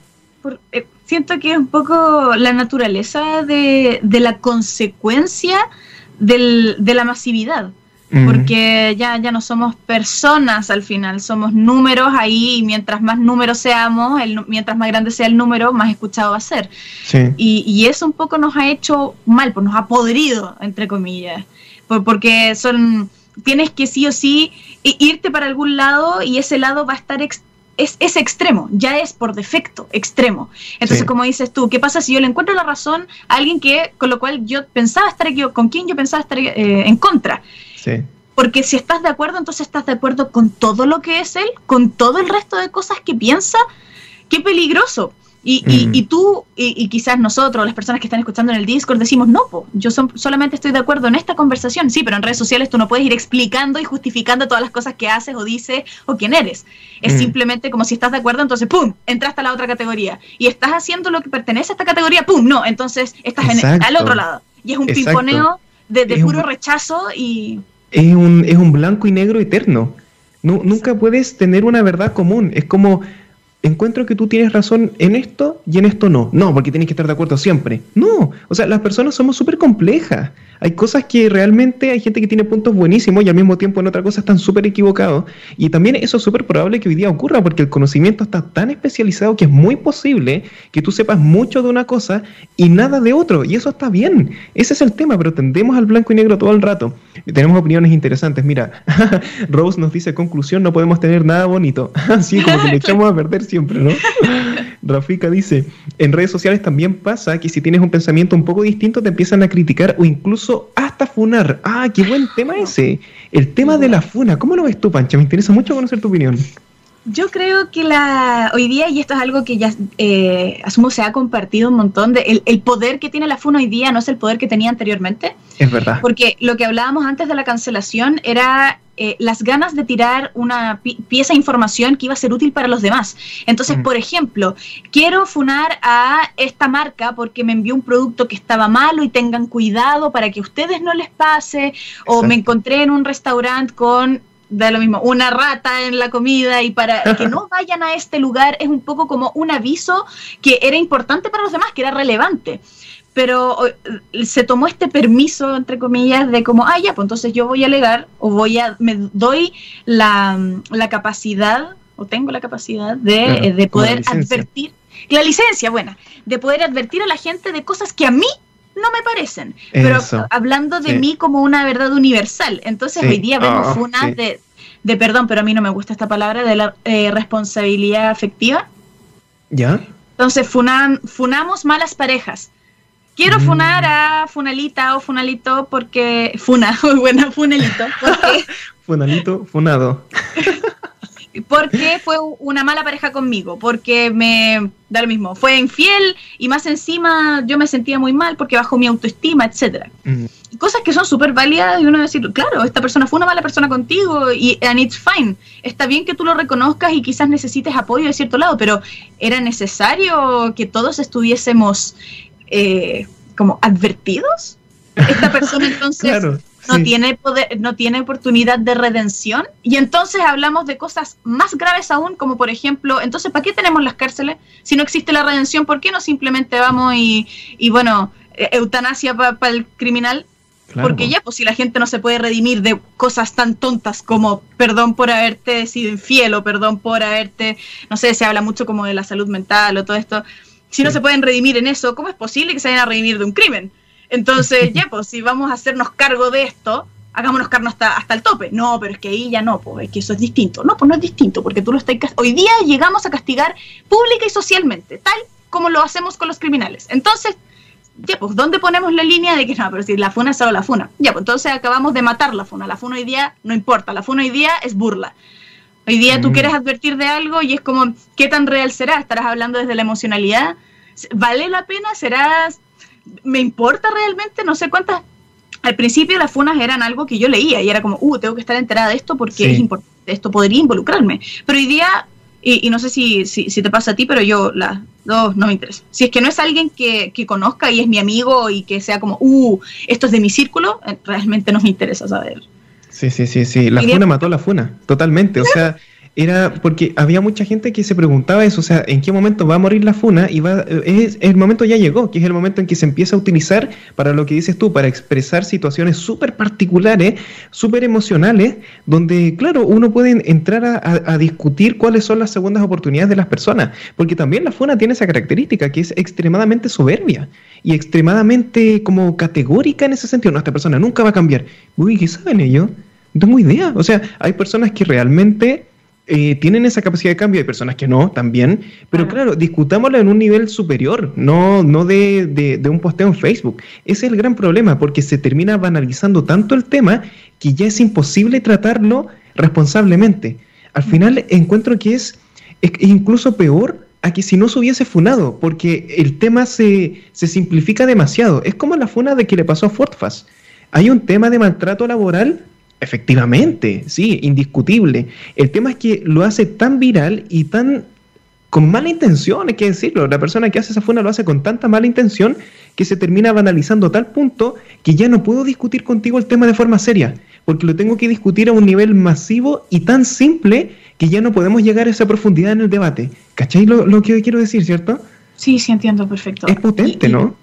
Eh, siento que es un poco la naturaleza de, de la consecuencia del, de la masividad porque ya, ya no somos personas al final, somos números ahí y mientras más números seamos, el, mientras más grande sea el número, más escuchado va a ser. Y, y, eso un poco nos ha hecho mal, pues nos ha podrido, entre comillas, porque son, tienes que sí o sí irte para algún lado y ese lado va a estar es, es extremo, ya es por defecto extremo. Entonces, como dices tú, ¿qué pasa si yo le encuentro la razón a alguien que con lo cual yo pensaba estar con quien yo pensaba estar eh, en contra? Sí. Porque si estás de acuerdo, entonces estás de acuerdo con todo lo que es él, con todo el resto de cosas que piensa. Qué peligroso. Y, y, mm. tú, y, quizás nosotros, las personas que están escuchando en el Discord, decimos, no, yo solamente estoy de acuerdo en esta conversación. Sí, pero en redes sociales tú no puedes ir explicando y justificando todas las cosas que haces o dices o quién eres. Es mm. simplemente como si estás de acuerdo, entonces, ¡pum!, entraste a la otra categoría. Y estás haciendo lo que pertenece a esta categoría, ¡pum!, no, entonces estás en, al otro lado. Y es un pimponeo de, puro rechazo y... Es un, es un blanco y negro eterno. No, nunca puedes tener una verdad común. Es como encuentro que tú tienes razón en esto y en esto no. No, porque tienes que estar de acuerdo siempre. No, o sea, las personas somos súper complejas. Hay cosas que realmente hay gente que tiene puntos buenísimos y al mismo tiempo en otra cosa están súper equivocados. Y también eso es súper probable que hoy día ocurra porque el conocimiento está tan especializado que es muy posible que tú sepas mucho de una cosa y nada de otro. Y eso está bien. Ese es el tema, pero tendemos al blanco y negro todo el rato. tenemos opiniones interesantes. Mira, Rose nos dice, conclusión, no podemos tener nada bonito. Así como que le echamos a perder siempre, ¿no? Rafika dice, en redes sociales también pasa que si tienes un pensamiento un poco distinto te empiezan a criticar o incluso hasta funar. Ah, qué buen tema ese. El tema de la funa. ¿Cómo lo ves tú, Pancha? Me interesa mucho conocer tu opinión. Yo creo que la hoy día, y esto es algo que ya eh, asumo se ha compartido un montón, de el, poder que tiene la FUNA hoy día no es el poder que tenía anteriormente. Es verdad. Porque lo que hablábamos antes de la cancelación era eh, las ganas de tirar una pieza de información que iba a ser útil para los demás. Entonces, mm. por ejemplo, quiero funar a esta marca porque me envió un producto que estaba malo y tengan cuidado para que a ustedes no les pase, o me encontré en un restaurante con da lo mismo, una rata en la comida y para que no vayan a este lugar es un poco como un aviso que era importante para los demás, que era relevante. Pero se tomó este permiso, entre comillas, de como, ah, ya, pues entonces yo voy a alegar o voy a, me doy la, la capacidad, o tengo la capacidad de, eh, de poder advertir, la licencia, buena, de poder advertir a la gente de cosas que a mí no me parecen, pero hablando de mí como una verdad universal. Entonces hoy día vemos oh, una de, de, perdón, pero a mí no me gusta esta palabra, de la eh, responsabilidad afectiva. ¿Ya? Entonces funamos malas parejas. Quiero mm. funar a Funalita o Funalito porque... Funa, muy buena, Funelito. Porque, Funalito, funado. porque fue una mala pareja conmigo, porque me da lo mismo, fue infiel y más encima yo me sentía muy mal porque bajó mi autoestima, etcétera. Mm. Cosas que son súper válidas y uno decir, claro, esta persona fue una mala persona contigo y and it's fine. Está bien que tú lo reconozcas y quizás necesites apoyo de cierto lado, pero era necesario que todos estuviésemos eh, como advertidos. Esta persona entonces no tiene poder, no tiene oportunidad de redención. Y entonces hablamos de cosas más graves aún, como por ejemplo, entonces, ¿para qué tenemos las cárceles si no existe la redención? ¿Por qué no simplemente vamos y, y bueno, e, eutanasia para el criminal? Porque ya, pues si la gente no se puede redimir de cosas tan tontas como perdón por haberte sido infiel o perdón por haberte, no sé, se habla mucho como de la salud mental o todo esto, si no se pueden redimir en eso, ¿cómo es posible que se vayan a redimir de un crimen? Entonces, ya, pues si vamos a hacernos cargo de esto, hagámonos cargo hasta, hasta el tope. No, pero es que ahí ya no, pues es que eso es distinto. No, pues no es distinto, porque tú lo estás... Hoy día llegamos a castigar pública y socialmente, tal como lo hacemos con los criminales. Entonces, ya, pues, ¿dónde ponemos la línea de que no, pero si la funa es solo la funa? Ya, pues entonces acabamos de matar la funa. La funa hoy día no importa, la funa hoy día es burla. Hoy día tú mm. quieres advertir de algo y es como, ¿qué tan real será? ¿Estarás hablando desde la emocionalidad? ¿Vale la pena? ¿Serás me importa realmente, no sé cuántas. Al principio las funas eran algo que yo leía y era como, uh, tengo que estar enterada de esto porque es importante, esto podría involucrarme. Pero hoy día, y, no sé si, si, te pasa a ti, pero yo las dos no me interesa. Si es que no es alguien que, que, conozca y es mi amigo y que sea como, uh, esto es de mi círculo, eh, realmente no me interesa saber. Sí, sí, sí, sí. La funa mató a la funa, totalmente. O sea, era porque había mucha gente que se preguntaba eso, o sea, ¿en qué momento va a morir la funa? Y va, el momento ya llegó, que es el momento en que se empieza a utilizar para lo que dices tú, para expresar situaciones súper particulares, súper emocionales, donde, claro, uno puede entrar a, discutir cuáles son las segundas oportunidades de las personas, porque también la funa tiene esa característica, que es extremadamente soberbia y extremadamente como categórica en ese sentido. No, esta persona nunca va a cambiar. Uy, ¿qué saben ellos? No tengo idea. O sea, hay personas que realmente eh, tienen esa capacidad de cambio, hay personas que no, también, pero claro, discutámoslo en un nivel superior, no, no de, de, un posteo en Facebook. Ese es el gran problema, porque se termina banalizando tanto el tema que ya es imposible tratarlo responsablemente. Al final encuentro que es, es incluso peor a que si no se hubiese funado, porque el tema se, se simplifica demasiado. Es como la funa de que le pasó a Fortfast. Hay un tema de maltrato laboral Efectivamente, sí, indiscutible. El tema es que lo hace tan viral y tan con mala intención, hay que decirlo. La persona que hace esa funa lo hace con tanta mala intención que se termina banalizando a tal punto que ya no puedo discutir contigo el tema de forma seria, porque lo tengo que discutir a un nivel masivo y tan simple que ya no podemos llegar a esa profundidad en el debate. ¿Cacháis lo, que quiero decir, cierto? Sí, sí, entiendo perfecto. Es potente, ¿no?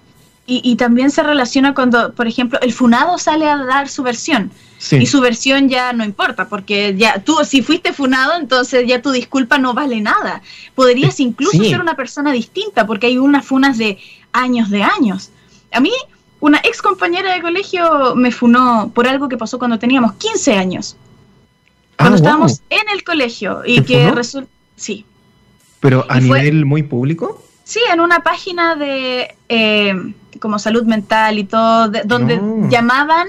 Y, también se relaciona cuando, por ejemplo, el funado sale a dar su versión. Y su versión ya no importa, porque ya tú, si fuiste funado, entonces ya tu disculpa no vale nada. Podrías incluso ser una persona distinta, porque hay unas funas de años de años. A mí, una ex compañera de colegio me funó por algo que pasó cuando teníamos 15 años. Cuando ah, estábamos en el colegio y que resulta. Sí. ¿Pero a nivel muy público? Sí, en una página de eh, como salud mental y todo, donde llamaban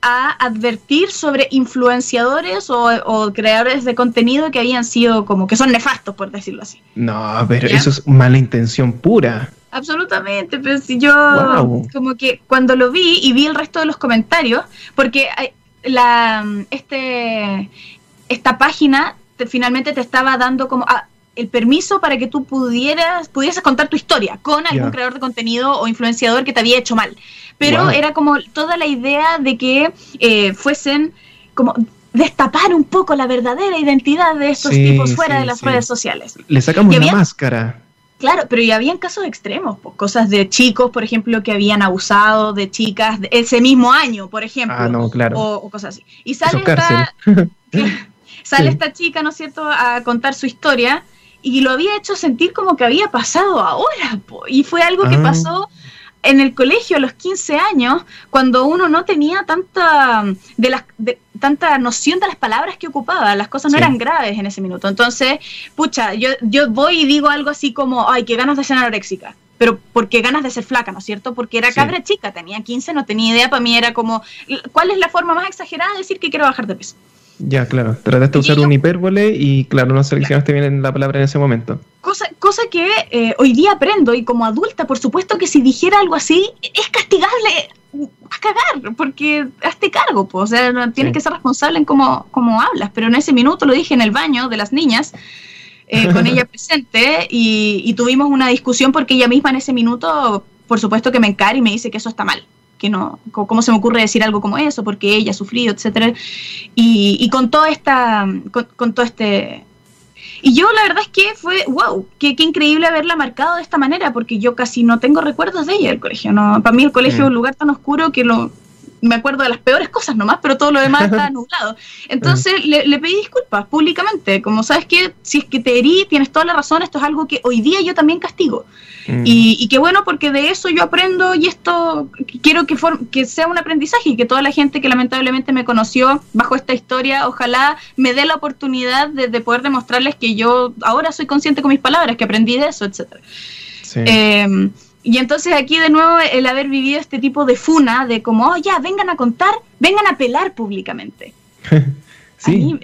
a advertir sobre influenciadores o, creadores de contenido que habían sido como que son nefastos, por decirlo así. No, pero eso es mala intención pura. Absolutamente, pero si yo como que cuando lo vi y vi el resto de los comentarios, porque la este esta página finalmente te estaba dando como ah, el permiso para que tú pudieras, pudieses contar tu historia con algún creador de contenido o influenciador que te había hecho mal. Pero era como toda la idea de que eh, fuesen como destapar un poco la verdadera identidad de estos tipos fuera de las redes sociales. Le sacamos la máscara. Claro, pero ya habían casos extremos, cosas de chicos, por ejemplo, que habían abusado de chicas ese mismo año, por ejemplo. Ah, no, claro. O, cosas así. Y sale esta, sale esta chica, ¿no es cierto?, a contar su historia y lo había hecho sentir como que había pasado ahora, y fue algo que ah. pasó en el colegio a los 15 años, cuando uno no tenía tanta, de las, tanta noción de las palabras que ocupaba, las cosas no eran graves en ese minuto. Entonces, pucha, yo, yo voy y digo algo así como, ay, qué ganas de ser anoréxica. Pero porque ganas de ser flaca, ¿no es cierto? Porque era cabra chica, tenía 15, no tenía idea, para mí era como, ¿cuál es la forma más exagerada de decir que quiero bajar de peso? Ya, claro. Trataste de usar un hipérbole y, claro, no seleccionaste bien la palabra en ese momento. Cosa, cosa que eh, hoy día aprendo y como adulta, por supuesto que si dijera algo así, es castigable a cagar, porque hazte cargo, pues, o sea, no, tienes que ser responsable en cómo, cómo hablas. Pero en ese minuto lo dije en el baño de las niñas. Eh, con ella presente y, tuvimos una discusión porque ella misma en ese minuto, por supuesto que me encara y me dice que eso está mal que no, cómo se me ocurre decir algo como eso, porque ella ha sufrido, etcétera. Y, con toda esta, con, todo este y yo la verdad es que fue, wow, qué, qué, increíble haberla marcado de esta manera, porque yo casi no tengo recuerdos de ella del colegio. No, para mí el colegio es un mm. lugar tan oscuro que lo, me acuerdo de las peores cosas nomás, pero todo lo demás está nublado. Entonces le, le, pedí disculpas públicamente, como sabes que si es que te herí, tienes toda la razón, esto es algo que hoy día yo también castigo. Mm. Y, y qué bueno porque de eso yo aprendo y esto quiero que, que sea un aprendizaje y que toda la gente que lamentablemente me conoció bajo esta historia, ojalá me dé la oportunidad de, poder demostrarles que yo ahora soy consciente con mis palabras, que aprendí de eso, etcétera. Sí. Em, y entonces aquí de nuevo el haber vivido este tipo de funa, de como, oh, ya, vengan a contar, vengan a pelar públicamente. sí.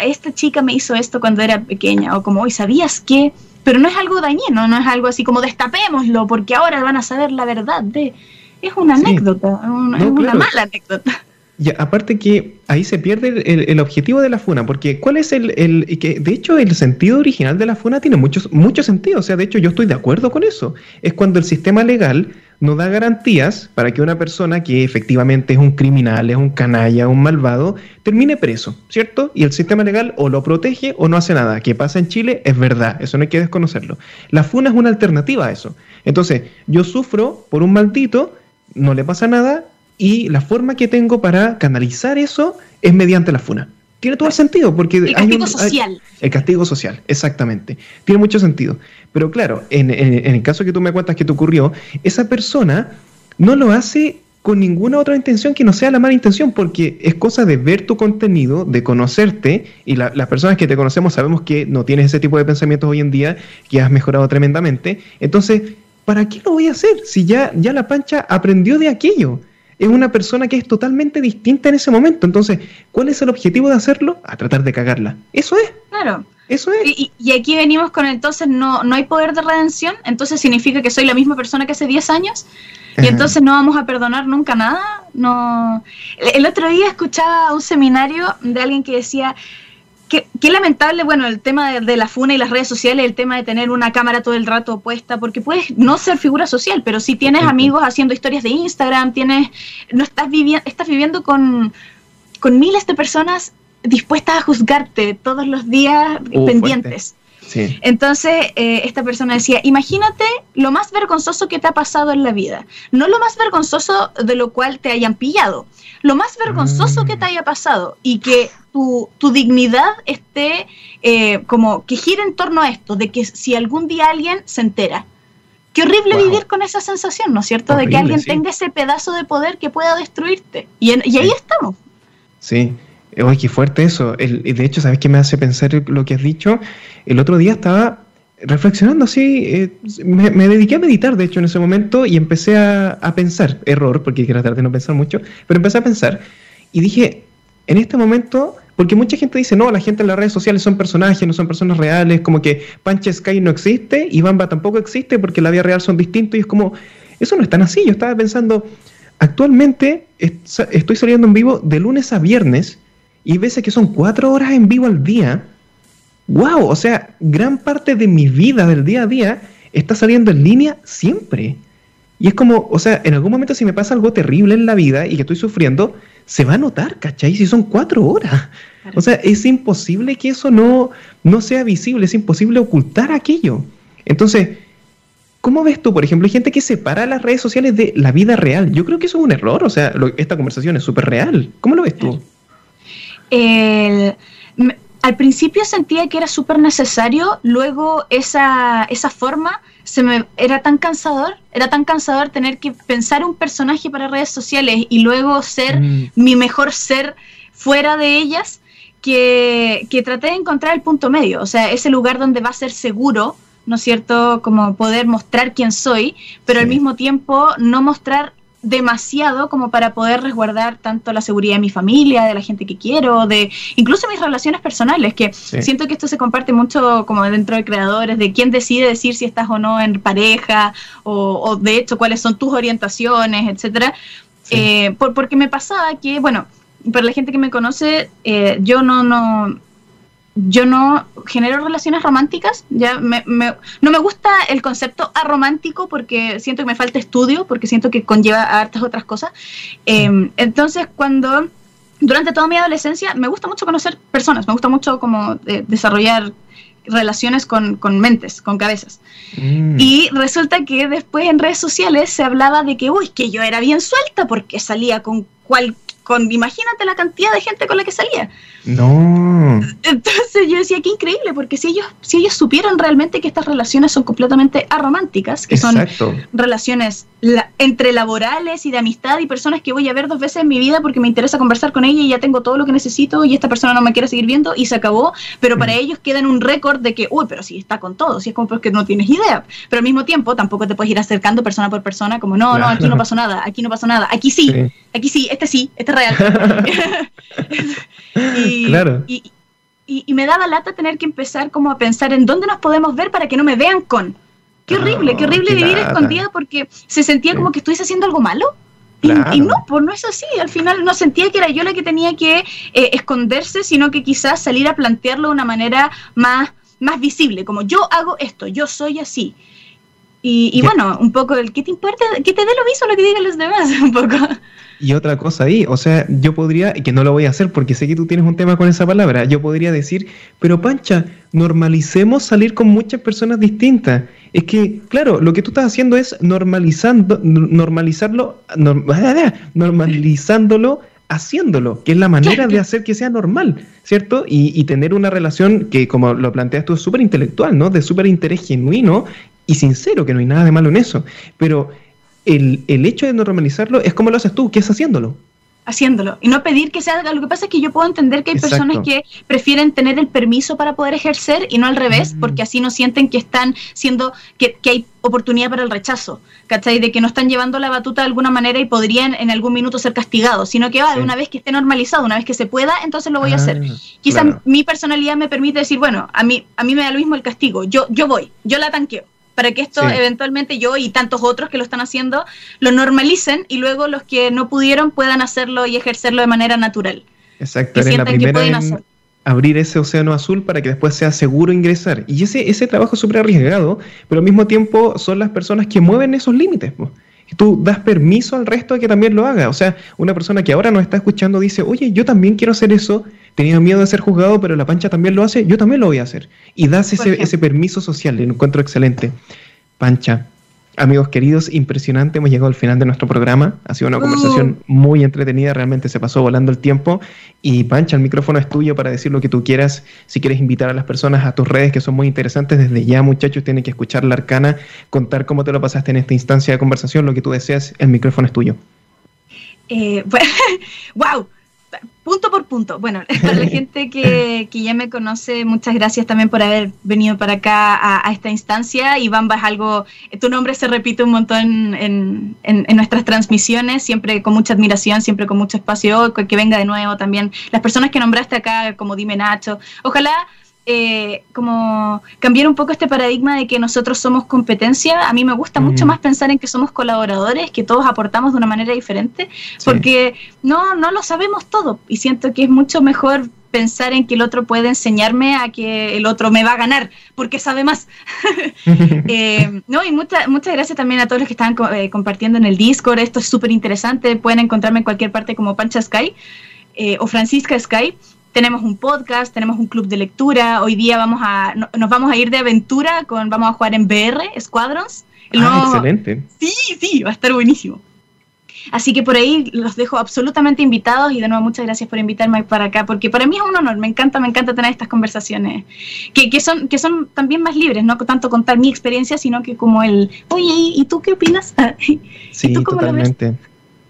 esta chica me hizo esto cuando era pequeña, o como, hoy ¿sabías qué? Pero no es algo dañino, no es algo así como destapémoslo, porque ahora van a saber la verdad de... Es una anécdota, es una mala anécdota. Y aparte que ahí se pierde el, objetivo de la funa, porque ¿cuál es el, que de hecho el sentido original de la funa tiene muchos mucho sentido, o sea, de hecho yo estoy de acuerdo con eso. Es cuando el sistema legal no da garantías para que una persona que efectivamente es un criminal, es un canalla, un malvado, termine preso, ¿cierto? Y el sistema legal o lo protege o no hace nada. ¿Qué pasa en Chile? Es verdad, eso no hay que desconocerlo. La funa es una alternativa a eso. Entonces, yo sufro por un maldito, no le pasa nada, y la forma que tengo para canalizar eso es mediante la funa. Tiene todo el sentido, porque... El castigo social. el castigo social, exactamente. Tiene mucho sentido. Pero claro, en, el caso que tú me cuentas que te ocurrió, esa persona no lo hace con ninguna otra intención que no sea la mala intención, porque es cosa de ver tu contenido, de conocerte, y las personas que te conocemos sabemos que no tienes ese tipo de pensamientos hoy en día, que has mejorado tremendamente. Entonces, ¿para qué lo voy a hacer? Si ya, ya la pancha aprendió de aquello. Es una persona que es totalmente distinta en ese momento. Entonces, ¿cuál es el objetivo de hacerlo? A tratar de cagarla. Eso es. Claro. Eso es. Y, y, aquí venimos con entonces no, no hay poder de redención, entonces significa que soy la misma persona que hace 10 años y entonces no vamos a perdonar nunca nada. No. El otro día escuchaba un seminario de alguien que decía qué lamentable, bueno, el tema de, la funa y las redes sociales, el tema de tener una cámara todo el rato puesta, porque puedes no ser figura social, pero si tienes amigos haciendo historias de Instagram, tienes, no estás viviendo, estás viviendo con, con miles de personas dispuestas a juzgarte todos los días uh, pendientes. Entonces, eh, esta persona decía, imagínate lo más vergonzoso que te ha pasado en la vida. No lo más vergonzoso de lo cual te hayan pillado. Lo más vergonzoso que te haya pasado y que tu, dignidad esté eh, como que gire en torno a esto, de que si algún día alguien se entera. Qué horrible vivir con esa sensación, ¿no es cierto? de que alguien tenga ese pedazo de poder que pueda destruirte. Y, y ahí estamos. Sí, Oye, qué fuerte eso. El, de hecho, ¿sabes qué me hace pensar lo que has dicho? El otro día estaba reflexionando así, eh, me, dediqué a meditar, de hecho, en ese momento y empecé a, pensar, error, porque quiero tratar de no pensar mucho, pero empecé a pensar y dije, en este momento, porque mucha gente dice, no, la gente en las redes sociales son personajes, no son personas reales, como que Pancha Sky no existe y Bamba tampoco existe porque la vida real son distintos y es como, eso no es tan así. Yo estaba pensando, actualmente estoy saliendo en vivo de lunes a viernes y veces que son cuatro horas en vivo al día, wow, o sea, gran parte de mi vida del día a día está saliendo en línea siempre. Y es como, o sea, en algún momento si me pasa algo terrible en la vida y que estoy sufriendo, se va a notar, ¿cachai? Si son cuatro horas. O sea, es imposible que eso no, no sea visible, es imposible ocultar aquello. Entonces, ¿cómo ves tú, por ejemplo, hay gente que separa las redes sociales de la vida real? Yo creo que eso es un error, o sea, esta conversación es súper real. ¿Cómo lo ves tú? el, al principio sentía que era súper necesario, luego esa, esa forma se me era tan cansador, era tan cansador tener que pensar un personaje para redes sociales y luego ser mm. mi mejor ser fuera de ellas, que, que, traté de encontrar el punto medio, o sea, ese lugar donde va a ser seguro, ¿no es cierto? Como poder mostrar quién soy, pero al mismo tiempo no mostrar demasiado como para poder resguardar tanto la seguridad de mi familia, de la gente que quiero, de incluso mis relaciones personales, que siento que esto se comparte mucho como dentro de creadores, de quién decide decir si estás o no en pareja, o, de hecho cuáles son tus orientaciones, etcétera. Eh, porque me pasaba que, bueno, para la gente que me conoce, eh, yo no, no, yo no genero relaciones románticas, ya me, no me gusta el concepto aromántico porque siento que me falta estudio, porque siento que conlleva a hartas otras cosas. Em, entonces, cuando durante toda mi adolescencia me gusta mucho conocer personas, me gusta mucho como eh, desarrollar relaciones con, mentes, con cabezas. Mm. Y resulta que después en redes sociales se hablaba de que, uy, que yo era bien suelta porque salía con cualquier imagínate la cantidad de gente con la que salía. No. Entonces yo decía, qué increíble, porque si ellos, si ellos supieran realmente que estas relaciones son completamente arománticas, que son relaciones entre laborales y de amistad y personas que voy a ver dos veces en mi vida porque me interesa conversar con ella y ya tengo todo lo que necesito y esta persona no me quiere seguir viendo y se acabó, pero para mm. ellos queda en un récord de que, uy, pero si está con todo, si es como que no tienes idea, pero al mismo tiempo tampoco te puedes ir acercando persona por persona como, no, no, aquí no pasó nada, aquí no pasó nada, aquí sí, aquí sí, este sí, este es real. y, claro. Y, y, me daba lata tener que empezar como a pensar en dónde nos podemos ver para que no me vean con. Qué horrible, qué horrible vivir escondida porque se sentía como que estuviese haciendo algo malo. Y, no, pues no es así. Al final no sentía que era yo la que tenía que eh, esconderse, sino que quizás salir a plantearlo de una manera más, más visible, como yo hago esto, yo soy así. Y, bueno, un poco el que te importa, que te dé lo mismo lo que digan los demás, un poco. Y otra cosa ahí, o sea, yo podría, que no lo voy a hacer porque sé que tú tienes un tema con esa palabra, yo podría decir, pero Pancha, normalicemos salir con muchas personas distintas. Es que, claro, lo que tú estás haciendo es normalizando, normalizarlo, normalizándolo haciéndolo, que es la manera de hacer que sea normal, ¿cierto? Y, y tener una relación que, como lo planteas tú, es súper intelectual, ¿no? De súper interés genuino y sincero, que no hay nada de malo en eso. Pero el, el hecho de normalizarlo es como lo haces tú, que es haciéndolo haciéndolo y no pedir que se haga. Lo que pasa es que yo puedo entender que hay personas que prefieren tener el permiso para poder ejercer y no al revés, mm. porque así no sienten que están siendo, que, que, hay oportunidad para el rechazo, ¿cachai? De que no están llevando la batuta de alguna manera y podrían en algún minuto ser castigados, sino que va, de una vez que esté normalizado, una vez que se pueda, entonces lo voy a hacer. Ah, Quizás mi personalidad me permite decir, bueno, a mí, a mí me da lo mismo el castigo, yo, yo voy, yo la tanqueo para que esto eventualmente yo y tantos otros que lo están haciendo lo normalicen y luego los que no pudieron puedan hacerlo y ejercerlo de manera natural. Exacto, eres la primera en abrir ese océano azul para que después sea seguro ingresar. Y ese, ese trabajo es súper arriesgado, pero al mismo tiempo son las personas que mueven esos límites. Tú das permiso al resto de que también lo haga. O sea, una persona que ahora nos está escuchando dice, oye, yo también quiero hacer eso, tenía miedo de ser juzgado, pero la pancha también lo hace, yo también lo voy a hacer. Y das ese, ese permiso social, lo encuentro excelente. Pancha, amigos queridos, impresionante, hemos llegado al final de nuestro programa, ha sido una uh. conversación muy entretenida, realmente se pasó volando el tiempo. Y Pancha, el micrófono es tuyo para decir lo que tú quieras, si quieres invitar a las personas a tus redes que son muy interesantes, desde ya muchachos tienen que escuchar la arcana, contar cómo te lo pasaste en esta instancia de conversación, lo que tú deseas, el micrófono es tuyo. Eh, wow, punto por punto. Bueno, para la gente que, ya me conoce, muchas gracias también por haber venido para acá a, esta instancia. Y Bamba algo, tu nombre se repite un montón en, en, nuestras transmisiones, siempre con mucha admiración, siempre con mucho espacio, que venga de nuevo también. Las personas que nombraste acá, como Dime Nacho, ojalá eh, como cambiar un poco este paradigma de que nosotros somos competencia. A mí me gusta mucho más pensar en que somos colaboradores, que todos aportamos de una manera diferente, porque no, no lo sabemos todo y siento que es mucho mejor pensar en que el otro puede enseñarme a que el otro me va a ganar porque sabe más. Eh, no, y muchas muchas gracias también a todos los que están eh, compartiendo en el Discord. Esto es súper interesante. Pueden encontrarme en cualquier parte como Pancha Sky o Francisca Sky tenemos un podcast, tenemos un club de lectura. Hoy día vamos a, nos vamos a ir de aventura con, vamos a jugar en BR, Squadrons. ah, excelente. Sí, sí, va a estar buenísimo. Así que por ahí los dejo absolutamente invitados y de nuevo muchas gracias por invitarme para acá, porque para mí es un honor, me encanta, me encanta tener estas conversaciones, que, que son, que son también más libres, no tanto contar mi experiencia, sino que como el, oye, ¿y tú qué opinas? Sí, totalmente.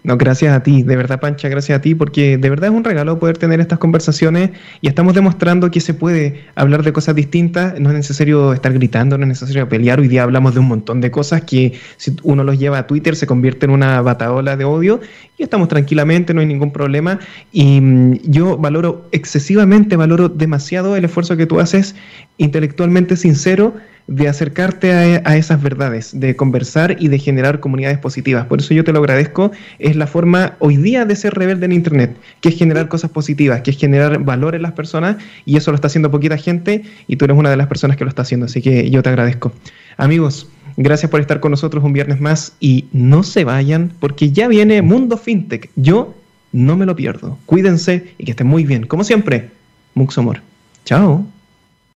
No, gracias a ti, de verdad Pancha, gracias a ti, porque de verdad es un regalo poder tener estas conversaciones y estamos demostrando que se puede hablar de cosas distintas, no es necesario estar gritando, no es necesario pelear, hoy día hablamos de un montón de cosas que si uno los lleva a Twitter se convierte en una bataola de odio y estamos tranquilamente, no hay ningún problema. Y mm, yo valoro excesivamente, valoro demasiado el esfuerzo que tú haces intelectualmente sincero de acercarte a, esas verdades, de conversar y de generar comunidades positivas. Por eso yo te lo agradezco. Es la forma hoy día de ser rebelde en Internet, que es generar cosas positivas, que es generar valor en las personas y eso lo está haciendo poquita gente y tú eres una de las personas que lo está haciendo. Así que yo te agradezco. Amigos, gracias por estar con nosotros un viernes más y no se vayan porque ya viene Mundo FinTech. Yo no me lo pierdo. Cuídense y que estén muy bien. Como siempre, Muxomor. Chao.